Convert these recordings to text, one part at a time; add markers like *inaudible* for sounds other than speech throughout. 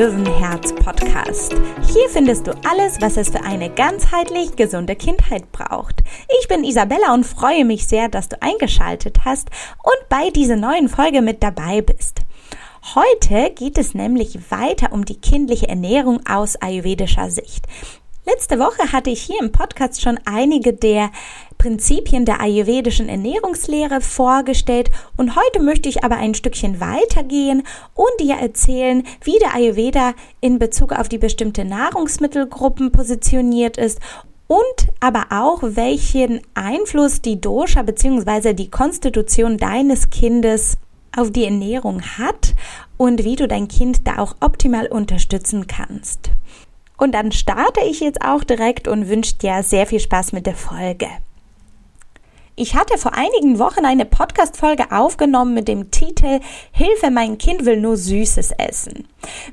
Löwenherz Podcast. Hier findest du alles, was es für eine ganzheitlich gesunde Kindheit braucht. Ich bin Isabella und freue mich sehr, dass du eingeschaltet hast und bei dieser neuen Folge mit dabei bist. Heute geht es nämlich weiter um die kindliche Ernährung aus ayurvedischer Sicht. Letzte Woche hatte ich hier im Podcast schon einige der Prinzipien der ayurvedischen Ernährungslehre vorgestellt und heute möchte ich aber ein Stückchen weitergehen und dir erzählen, wie der Ayurveda in Bezug auf die bestimmte Nahrungsmittelgruppen positioniert ist und aber auch welchen Einfluss die Dosha bzw. die Konstitution deines Kindes auf die Ernährung hat und wie du dein Kind da auch optimal unterstützen kannst. Und dann starte ich jetzt auch direkt und wünsche dir sehr viel Spaß mit der Folge. Ich hatte vor einigen Wochen eine Podcast-Folge aufgenommen mit dem Titel Hilfe, mein Kind will nur Süßes essen.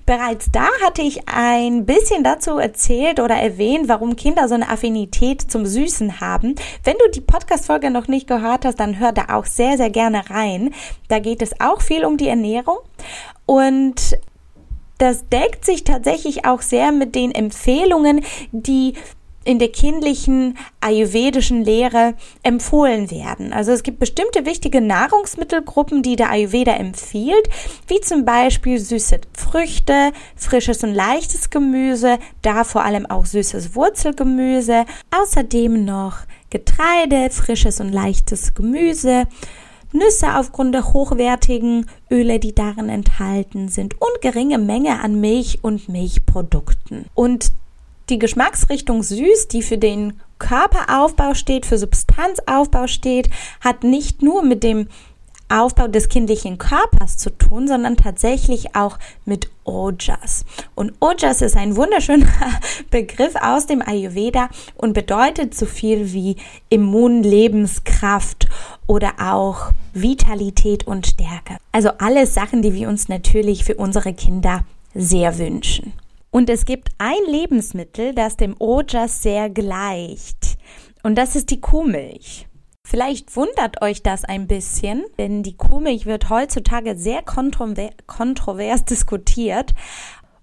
Bereits da hatte ich ein bisschen dazu erzählt oder erwähnt, warum Kinder so eine Affinität zum Süßen haben. Wenn du die Podcast-Folge noch nicht gehört hast, dann hör da auch sehr, sehr gerne rein. Da geht es auch viel um die Ernährung. Und das deckt sich tatsächlich auch sehr mit den Empfehlungen, die in der kindlichen ayurvedischen Lehre empfohlen werden. Also es gibt bestimmte wichtige Nahrungsmittelgruppen, die der Ayurveda empfiehlt, wie zum Beispiel süße Früchte, frisches und leichtes Gemüse, da vor allem auch süßes Wurzelgemüse, außerdem noch Getreide, frisches und leichtes Gemüse, Nüsse aufgrund der hochwertigen Öle, die darin enthalten sind und geringe Menge an Milch und Milchprodukten. Und die Geschmacksrichtung süß, die für den Körperaufbau steht, für Substanzaufbau steht, hat nicht nur mit dem Aufbau des kindlichen Körpers zu tun, sondern tatsächlich auch mit Ojas. Und Ojas ist ein wunderschöner *laughs* Begriff aus dem Ayurveda und bedeutet so viel wie Immunlebenskraft oder auch Vitalität und Stärke. Also alles Sachen, die wir uns natürlich für unsere Kinder sehr wünschen. Und es gibt ein Lebensmittel, das dem Ojas sehr gleicht. Und das ist die Kuhmilch. Vielleicht wundert euch das ein bisschen, denn die Kuhmilch wird heutzutage sehr kontrover kontrovers diskutiert.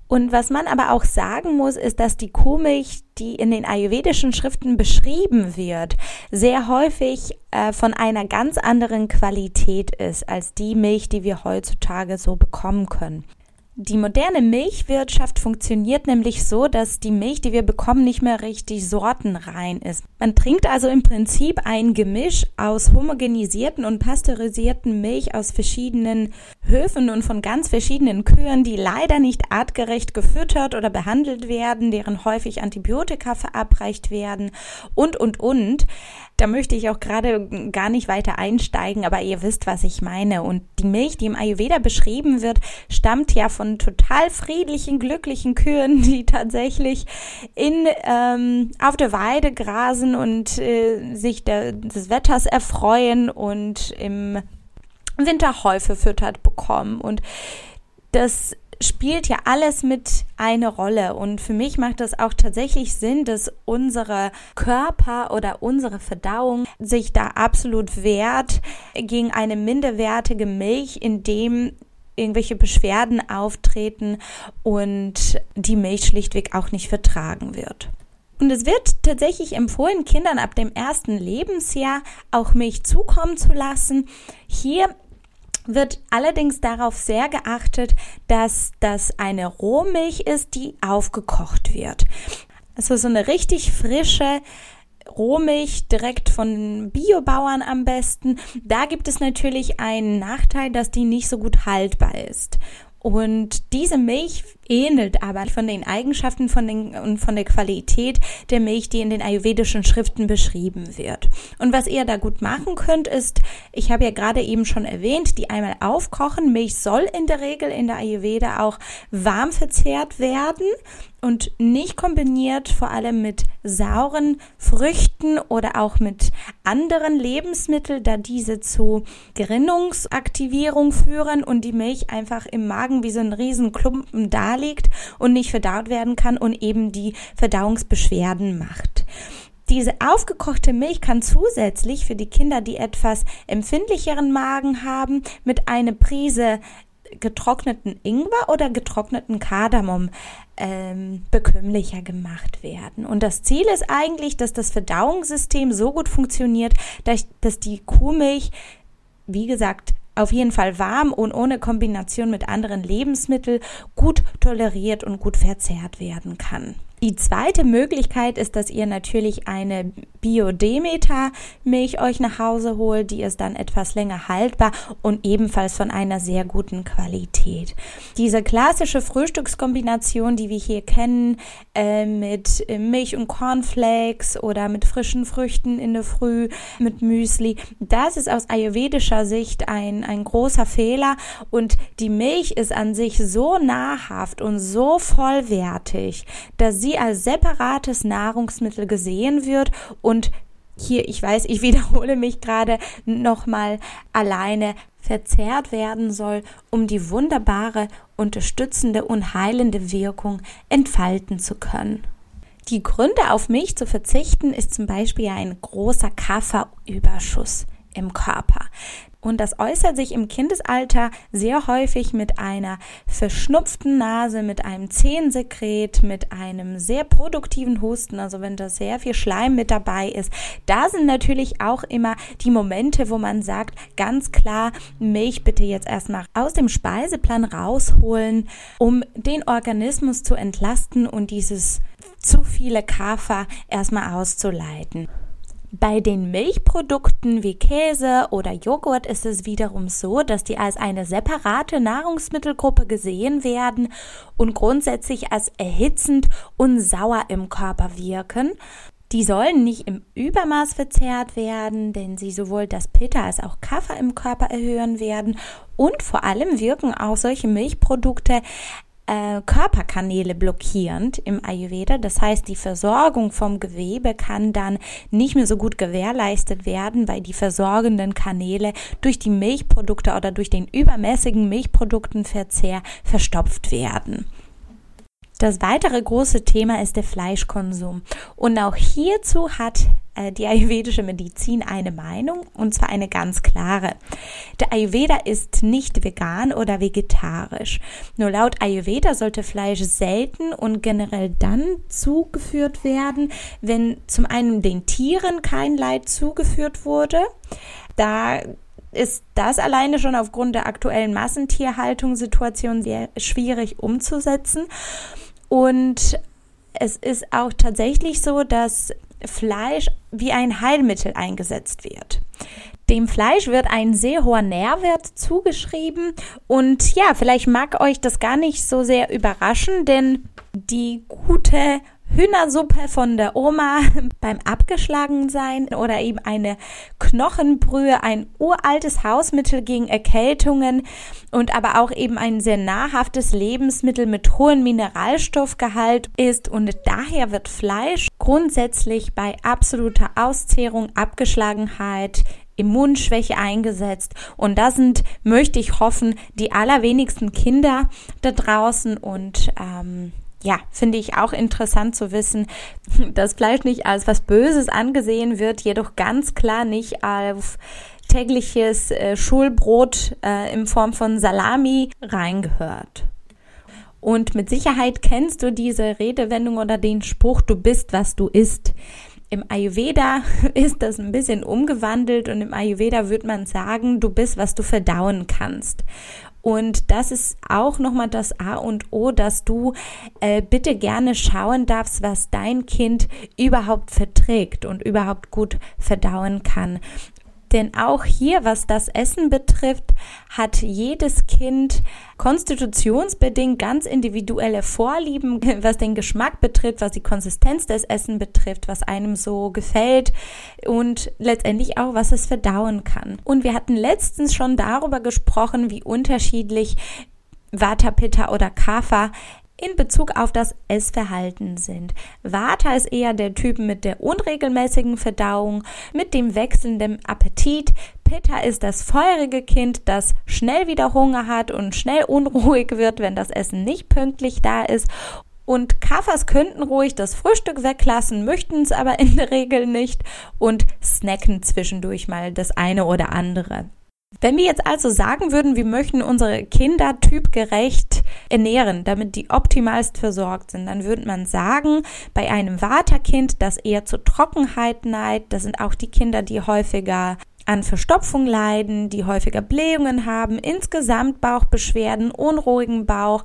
Und was man aber auch sagen muss, ist, dass die Kuhmilch, die in den ayurvedischen Schriften beschrieben wird, sehr häufig äh, von einer ganz anderen Qualität ist als die Milch, die wir heutzutage so bekommen können. Die moderne Milchwirtschaft funktioniert nämlich so, dass die Milch, die wir bekommen, nicht mehr richtig sortenrein ist. Man trinkt also im Prinzip ein Gemisch aus homogenisierten und pasteurisierten Milch aus verschiedenen Höfen und von ganz verschiedenen Kühen, die leider nicht artgerecht gefüttert oder behandelt werden, deren häufig Antibiotika verabreicht werden und, und, und. Da möchte ich auch gerade gar nicht weiter einsteigen, aber ihr wisst, was ich meine. Und die Milch, die im Ayurveda beschrieben wird, stammt ja von total friedlichen, glücklichen Kühen, *laughs* die tatsächlich in, ähm, auf der Weide grasen und äh, sich der, des Wetters erfreuen und im Winter Heu verfüttert bekommen. Und das spielt ja alles mit eine Rolle. Und für mich macht es auch tatsächlich Sinn, dass unsere Körper oder unsere Verdauung sich da absolut wehrt gegen eine minderwertige Milch, indem irgendwelche Beschwerden auftreten und die Milch schlichtweg auch nicht vertragen wird. Und es wird tatsächlich empfohlen, Kindern ab dem ersten Lebensjahr auch Milch zukommen zu lassen. Hier wird allerdings darauf sehr geachtet, dass das eine Rohmilch ist, die aufgekocht wird. Also so eine richtig frische Rohmilch direkt von Biobauern am besten. Da gibt es natürlich einen Nachteil, dass die nicht so gut haltbar ist. Und diese Milch ähnelt aber von den Eigenschaften von den, und von der Qualität der Milch, die in den ayurvedischen Schriften beschrieben wird. Und was ihr da gut machen könnt, ist, ich habe ja gerade eben schon erwähnt, die einmal aufkochen. Milch soll in der Regel in der Ayurveda auch warm verzehrt werden und nicht kombiniert vor allem mit sauren Früchten oder auch mit anderen Lebensmitteln, da diese zu Gerinnungsaktivierung führen und die Milch einfach im Magen wie so ein Riesenklumpen daliegt und nicht verdaut werden kann und eben die Verdauungsbeschwerden macht. Diese aufgekochte Milch kann zusätzlich für die Kinder, die etwas empfindlicheren Magen haben, mit einer Prise getrockneten Ingwer oder getrockneten Kardamom ähm, bekömmlicher gemacht werden. Und das Ziel ist eigentlich, dass das Verdauungssystem so gut funktioniert, dass die Kuhmilch, wie gesagt, auf jeden Fall warm und ohne Kombination mit anderen Lebensmitteln gut toleriert und gut verzehrt werden kann. Die zweite Möglichkeit ist, dass ihr natürlich eine Bio-Demeter-Milch euch nach Hause holt. Die ist dann etwas länger haltbar und ebenfalls von einer sehr guten Qualität. Diese klassische Frühstückskombination, die wir hier kennen, äh, mit Milch und Cornflakes oder mit frischen Früchten in der Früh, mit Müsli, das ist aus ayurvedischer Sicht ein, ein großer Fehler und die Milch ist an sich so nahrhaft und so vollwertig, dass sie als separates Nahrungsmittel gesehen wird und hier, ich weiß, ich *laughs* wiederhole mich gerade nochmal alleine verzehrt werden soll, um die wunderbare, unterstützende und heilende Wirkung entfalten zu können. Die Gründe auf Milch zu verzichten ist zum Beispiel ein großer Kafferüberschuss im Körper. Und das äußert sich im Kindesalter sehr häufig mit einer verschnupften Nase, mit einem Zehensekret, mit einem sehr produktiven Husten, also wenn da sehr viel Schleim mit dabei ist. Da sind natürlich auch immer die Momente, wo man sagt, ganz klar, Milch bitte jetzt erstmal aus dem Speiseplan rausholen, um den Organismus zu entlasten und dieses zu viele Kafer erstmal auszuleiten. Bei den Milchprodukten wie Käse oder Joghurt ist es wiederum so, dass die als eine separate Nahrungsmittelgruppe gesehen werden und grundsätzlich als erhitzend und sauer im Körper wirken. Die sollen nicht im Übermaß verzehrt werden, denn sie sowohl das Pitta als auch Kaffer im Körper erhöhen werden und vor allem wirken auch solche Milchprodukte äh, Körperkanäle blockierend im Ayurveda. Das heißt, die Versorgung vom Gewebe kann dann nicht mehr so gut gewährleistet werden, weil die versorgenden Kanäle durch die Milchprodukte oder durch den übermäßigen Milchproduktenverzehr verstopft werden. Das weitere große Thema ist der Fleischkonsum. Und auch hierzu hat äh, die ayurvedische Medizin eine Meinung, und zwar eine ganz klare. Der Ayurveda ist nicht vegan oder vegetarisch. Nur laut Ayurveda sollte Fleisch selten und generell dann zugeführt werden, wenn zum einen den Tieren kein Leid zugeführt wurde. Da ist das alleine schon aufgrund der aktuellen Massentierhaltungssituation sehr schwierig umzusetzen. Und es ist auch tatsächlich so, dass Fleisch wie ein Heilmittel eingesetzt wird. Dem Fleisch wird ein sehr hoher Nährwert zugeschrieben und ja, vielleicht mag euch das gar nicht so sehr überraschen, denn die gute Hühnersuppe von der Oma *laughs* beim Abgeschlagensein oder eben eine Knochenbrühe, ein uraltes Hausmittel gegen Erkältungen und aber auch eben ein sehr nahrhaftes Lebensmittel mit hohem Mineralstoffgehalt ist und daher wird Fleisch grundsätzlich bei absoluter Auszehrung, Abgeschlagenheit, Immunschwäche eingesetzt. Und da sind, möchte ich hoffen, die allerwenigsten Kinder da draußen und ähm, ja, finde ich auch interessant zu wissen, *laughs* dass Fleisch nicht als was Böses angesehen wird, jedoch ganz klar nicht als tägliches äh, Schulbrot äh, in Form von Salami reingehört. Und mit Sicherheit kennst du diese Redewendung oder den Spruch, du bist, was du isst. Im Ayurveda *laughs* ist das ein bisschen umgewandelt und im Ayurveda würde man sagen, du bist, was du verdauen kannst. Und das ist auch nochmal das A und O, dass du äh, bitte gerne schauen darfst, was dein Kind überhaupt verträgt und überhaupt gut verdauen kann. Denn auch hier, was das Essen betrifft, hat jedes Kind konstitutionsbedingt ganz individuelle Vorlieben, *laughs* was den Geschmack betrifft, was die Konsistenz des Essen betrifft, was einem so gefällt und letztendlich auch, was es verdauen kann. Und wir hatten letztens schon darüber gesprochen, wie unterschiedlich Vata, Pitta oder Kapha in Bezug auf das Essverhalten sind. Vata ist eher der Typ mit der unregelmäßigen Verdauung, mit dem wechselnden Appetit. Pitta ist das feurige Kind, das schnell wieder Hunger hat und schnell *laughs* unruhig wird, wenn das Essen nicht pünktlich da ist. Und Kaffers könnten ruhig das Frühstück weglassen, möchten es aber in der Regel nicht und snacken zwischendurch mal das eine oder andere. Wenn wir jetzt also sagen würden, wir möchten unsere Kinder typgerecht ernähren, damit die optimalst versorgt sind, dann würde man sagen, bei einem Vaterkind, das eher zur Trockenheit neigt, das sind auch die Kinder, die häufiger an Verstopfung leiden, die häufiger Blähungen haben, insgesamt Bauchbeschwerden, unruhigen Bauch,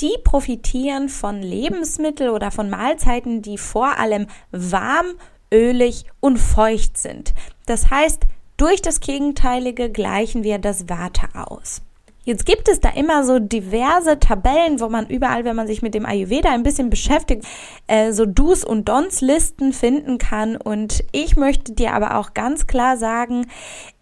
die profitieren von Lebensmitteln oder von Mahlzeiten, die vor allem warm, ölig und feucht sind. Das heißt, durch das Gegenteilige gleichen wir das Vata aus. Jetzt gibt es da immer so diverse Tabellen, wo man überall, wenn man sich mit dem Ayurveda ein bisschen beschäftigt, äh, so Do's und Don'ts Listen finden kann. Und ich möchte dir aber auch ganz klar sagen,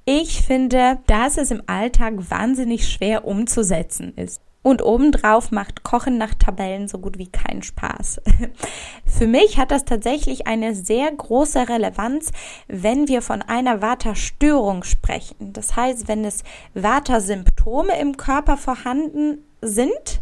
ich finde, dass es im Alltag wahnsinnig schwer umzusetzen ist. Und obendrauf macht Kochen nach Tabellen so gut wie keinen Spaß. *laughs* Für mich hat das tatsächlich eine sehr große Relevanz, wenn wir von einer Vata-Störung sprechen. Das heißt, wenn es Vata-Symptome im Körper vorhanden sind,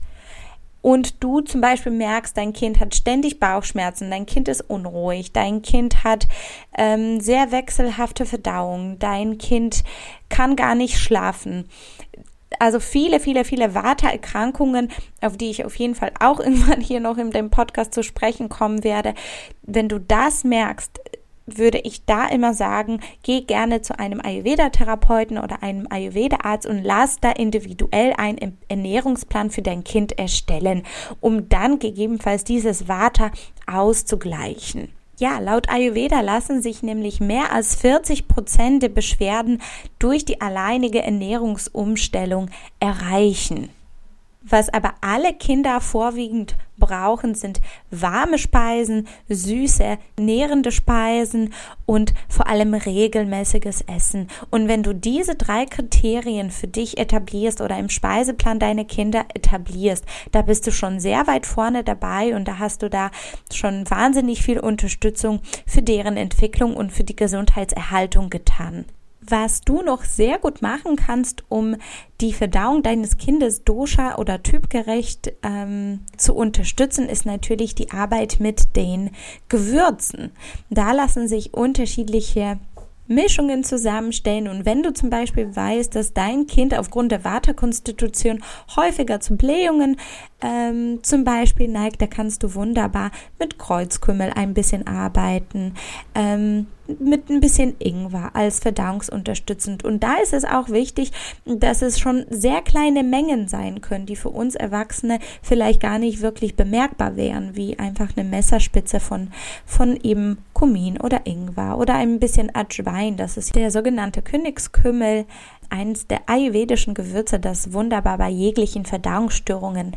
und du zum Beispiel merkst, dein Kind hat ständig Bauchschmerzen, dein Kind ist unruhig, dein Kind hat ähm, sehr wechselhafte Verdauung, dein Kind kann gar nicht schlafen, also viele, viele, viele Vata-Erkrankungen, auf die ich auf jeden Fall auch *laughs* irgendwann hier noch in dem Podcast zu sprechen kommen werde. Wenn du das merkst, würde ich da immer sagen, geh gerne zu einem Ayurveda-Therapeuten oder einem Ayurveda-Arzt und lass da individuell einen Ernährungsplan für dein Kind erstellen, um dann gegebenenfalls dieses Vata auszugleichen. Ja, laut Ayurveda lassen sich nämlich mehr als 40 Prozent der Beschwerden durch die alleinige Ernährungsumstellung erreichen. Was aber alle Kinder vorwiegend brauchen, sind warme Speisen, süße, nährende Speisen und vor allem regelmäßiges Essen. Und wenn du diese drei Kriterien für dich etablierst oder im Speiseplan deine Kinder etablierst, da bist du schon sehr weit vorne dabei und da hast du da schon wahnsinnig viel Unterstützung für deren Entwicklung und für die Gesundheitserhaltung getan. Was du noch sehr gut machen kannst, um die Verdauung deines Kindes dosha oder typgerecht ähm, zu unterstützen, ist natürlich die Arbeit mit den Gewürzen. Da lassen sich unterschiedliche Mischungen zusammenstellen und wenn du zum Beispiel weißt, dass dein Kind aufgrund der Waterkonstitution häufiger zu Blähungen ähm, zum Beispiel neigt, da kannst du wunderbar mit Kreuzkümmel ein bisschen arbeiten. Ähm, mit ein bisschen Ingwer als verdauungsunterstützend. Und da ist es auch wichtig, dass es schon sehr kleine Mengen sein können, die für uns Erwachsene vielleicht gar nicht wirklich bemerkbar wären, wie einfach eine Messerspitze von, von eben Kumin oder Ingwer oder ein bisschen Ajwain. Das ist der sogenannte Königskümmel, eines der ayurvedischen Gewürze, das wunderbar bei jeglichen Verdauungsstörungen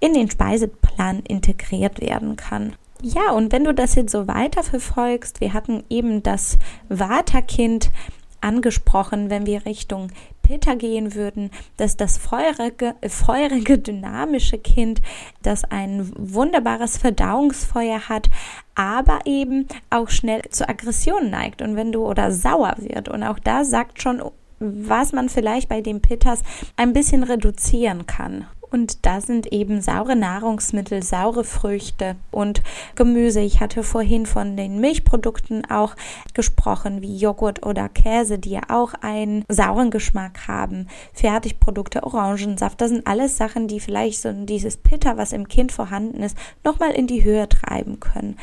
in den Speiseplan integriert werden kann. Ja, und wenn du das jetzt so weiter verfolgst, wir hatten eben das Vata-Kind angesprochen, wenn wir Richtung Pitta gehen würden, dass das feurige, feurige, dynamische Kind, das ein wunderbares Verdauungsfeuer hat, aber eben auch schnell zu Aggression neigt und wenn du oder sauer wird und auch da sagt schon was man vielleicht bei den Pittas ein bisschen reduzieren kann. Und da sind eben saure Nahrungsmittel, saure Früchte und Gemüse. Ich hatte vorhin von den Milchprodukten auch gesprochen, wie Joghurt oder Käse, die ja auch einen sauren Geschmack haben. Fertigprodukte, Orangensaft, das sind alles Sachen, die vielleicht so dieses Pitter, was im Kind vorhanden ist, nochmal in die Höhe treiben können.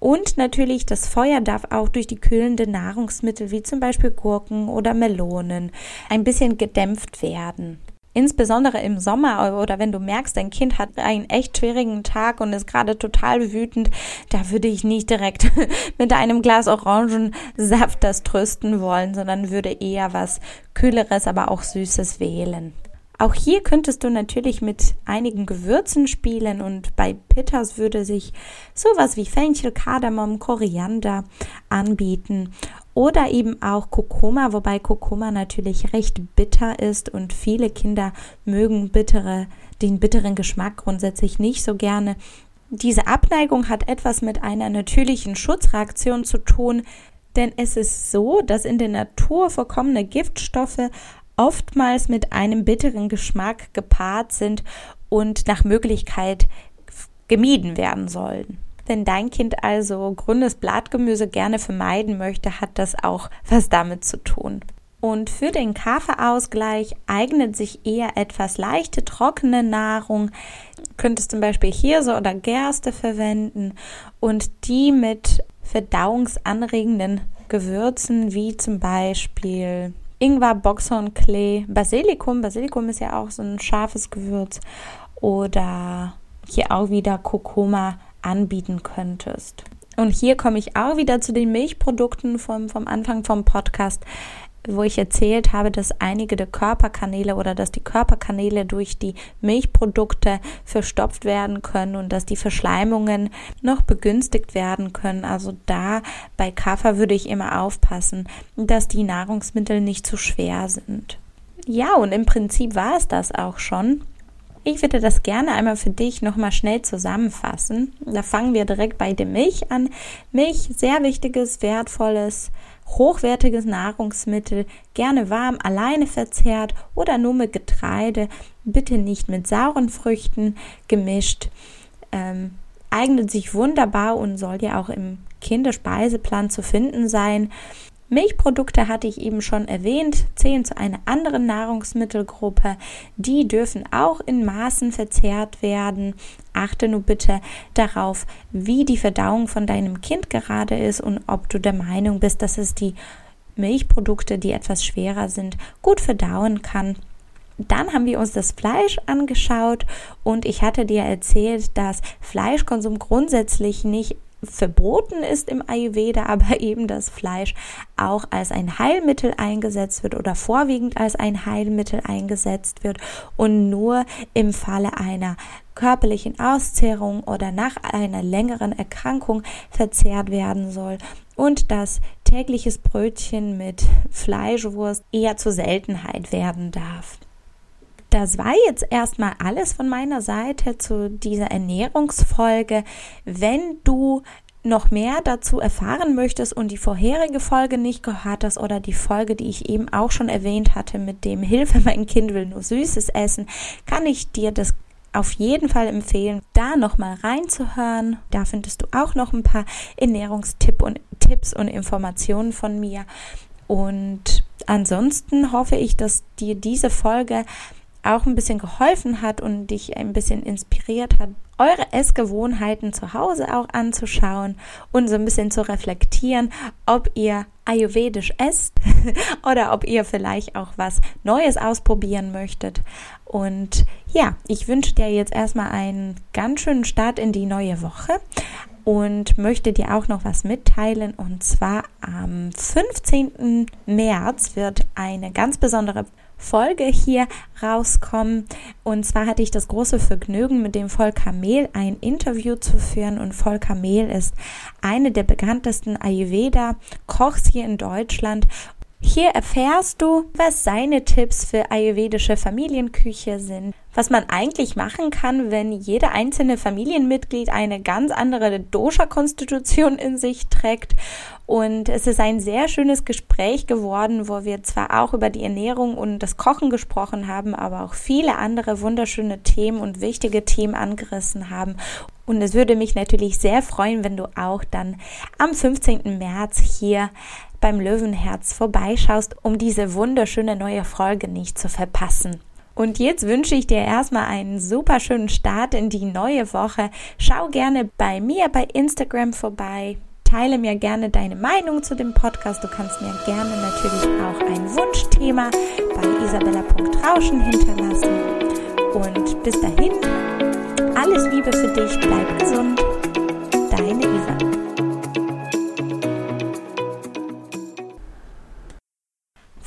Und natürlich, das Feuer darf auch durch die kühlenden Nahrungsmittel wie zum Beispiel Gurken oder Melonen ein bisschen gedämpft werden. Insbesondere im Sommer oder wenn du merkst, dein Kind hat einen echt schwierigen Tag und ist gerade total wütend, da würde ich nicht direkt *laughs* mit einem Glas Orangensaft das trösten wollen, sondern würde eher was Kühleres, aber auch Süßes wählen. Auch hier könntest du natürlich mit einigen Gewürzen spielen und bei Pitters würde sich sowas wie Fenchel, Kardamom, Koriander anbieten oder eben auch Kurkuma, wobei Kurkuma natürlich recht bitter ist und viele Kinder mögen bittere, den bitteren Geschmack grundsätzlich nicht so gerne. Diese Abneigung hat etwas mit einer natürlichen Schutzreaktion zu tun, denn es ist so, dass in der Natur vorkommene Giftstoffe oftmals mit einem bitteren Geschmack gepaart sind und nach Möglichkeit gemieden werden sollen. Wenn dein Kind also grünes Blattgemüse gerne vermeiden möchte, hat das auch was damit zu tun. Und für den Kaffeeausgleich eignet sich eher etwas leichte, trockene Nahrung. Könntest zum Beispiel Hirse oder Gerste verwenden und die mit verdauungsanregenden Gewürzen wie zum Beispiel Ingwer, Boxhornklee, Basilikum. Basilikum ist ja auch so ein scharfes Gewürz. Oder hier auch wieder Kurkuma anbieten könntest. Und hier komme ich auch wieder zu den Milchprodukten vom, vom Anfang vom Podcast wo ich erzählt habe, dass einige der Körperkanäle oder dass die Körperkanäle durch die Milchprodukte verstopft werden können und dass die Verschleimungen noch begünstigt werden können. Also da bei Kaffer würde ich immer aufpassen, dass die Nahrungsmittel nicht zu schwer sind. Ja, und im Prinzip war es das auch schon. Ich würde das gerne einmal für dich nochmal schnell zusammenfassen. Da fangen wir direkt bei der Milch an. Milch, sehr wichtiges, wertvolles hochwertiges Nahrungsmittel, gerne warm alleine verzehrt oder nur mit Getreide, bitte nicht mit sauren Früchten gemischt. Ähm, eignet sich wunderbar und soll ja auch im Kinderspeiseplan zu finden sein. Milchprodukte hatte ich eben schon erwähnt, zählen zu einer anderen Nahrungsmittelgruppe. Die dürfen auch in Maßen verzehrt werden. Achte nur bitte darauf, wie die Verdauung von deinem Kind gerade ist und ob du der Meinung bist, dass es die Milchprodukte, die etwas schwerer sind, gut verdauen kann. Dann haben wir uns das Fleisch angeschaut und ich hatte dir erzählt, dass Fleischkonsum grundsätzlich nicht verboten ist im Ayurveda, *laughs* aber eben das Fleisch auch als ein Heilmittel eingesetzt wird oder vorwiegend als ein Heilmittel eingesetzt wird und nur im Falle einer körperlichen Auszehrung oder nach einer längeren Erkrankung verzehrt werden soll und dass tägliches Brötchen mit Fleischwurst eher zur Seltenheit werden darf. Das war jetzt erstmal alles von meiner Seite zu dieser Ernährungsfolge. Wenn du noch mehr dazu erfahren möchtest und die vorherige Folge nicht gehört hast oder die Folge, die ich eben auch schon erwähnt hatte mit dem Hilfe, mein Kind will nur Süßes essen, kann ich dir das auf jeden Fall empfehlen, da nochmal reinzuhören. Da findest du auch noch ein paar Ernährungstipps und Tipps und Informationen von mir. Und ansonsten hoffe ich, dass dir diese Folge auch ein bisschen geholfen hat und dich ein bisschen inspiriert hat, eure Essgewohnheiten zu Hause auch anzuschauen und so ein bisschen zu reflektieren, ob ihr ayurvedisch esst *laughs* oder ob ihr vielleicht auch was Neues ausprobieren möchtet. Und ja, ich wünsche dir jetzt erstmal einen ganz schönen Start in die neue Woche und möchte dir auch noch was mitteilen. Und zwar am 15. März wird eine ganz besondere Folge hier rauskommen. Und zwar hatte ich das große Vergnügen, mit dem Volker Mehl ein Interview zu führen. Und Volker Mehl ist eine der bekanntesten Ayurveda-Kochs hier in Deutschland. Hier erfährst du, was seine Tipps für ayurvedische Familienküche sind, was man eigentlich machen kann, wenn jeder einzelne Familienmitglied eine ganz andere Dosha-Konstitution in sich trägt. Und es ist ein sehr schönes Gespräch geworden, wo wir zwar auch über die Ernährung und das Kochen gesprochen haben, aber auch viele andere wunderschöne Themen und wichtige Themen angerissen haben. Und es würde mich natürlich sehr freuen, wenn du auch dann am 15. März hier beim Löwenherz vorbeischaust, um diese wunderschöne neue Folge nicht zu verpassen. Und jetzt wünsche ich dir erstmal einen super schönen Start in die neue Woche. Schau gerne bei mir bei Instagram vorbei. Teile mir gerne deine Meinung zu dem Podcast. Du kannst mir gerne natürlich auch ein Wunschthema bei isabella.rauschen hinterlassen. Und bis dahin, alles Liebe für dich, bleib gesund.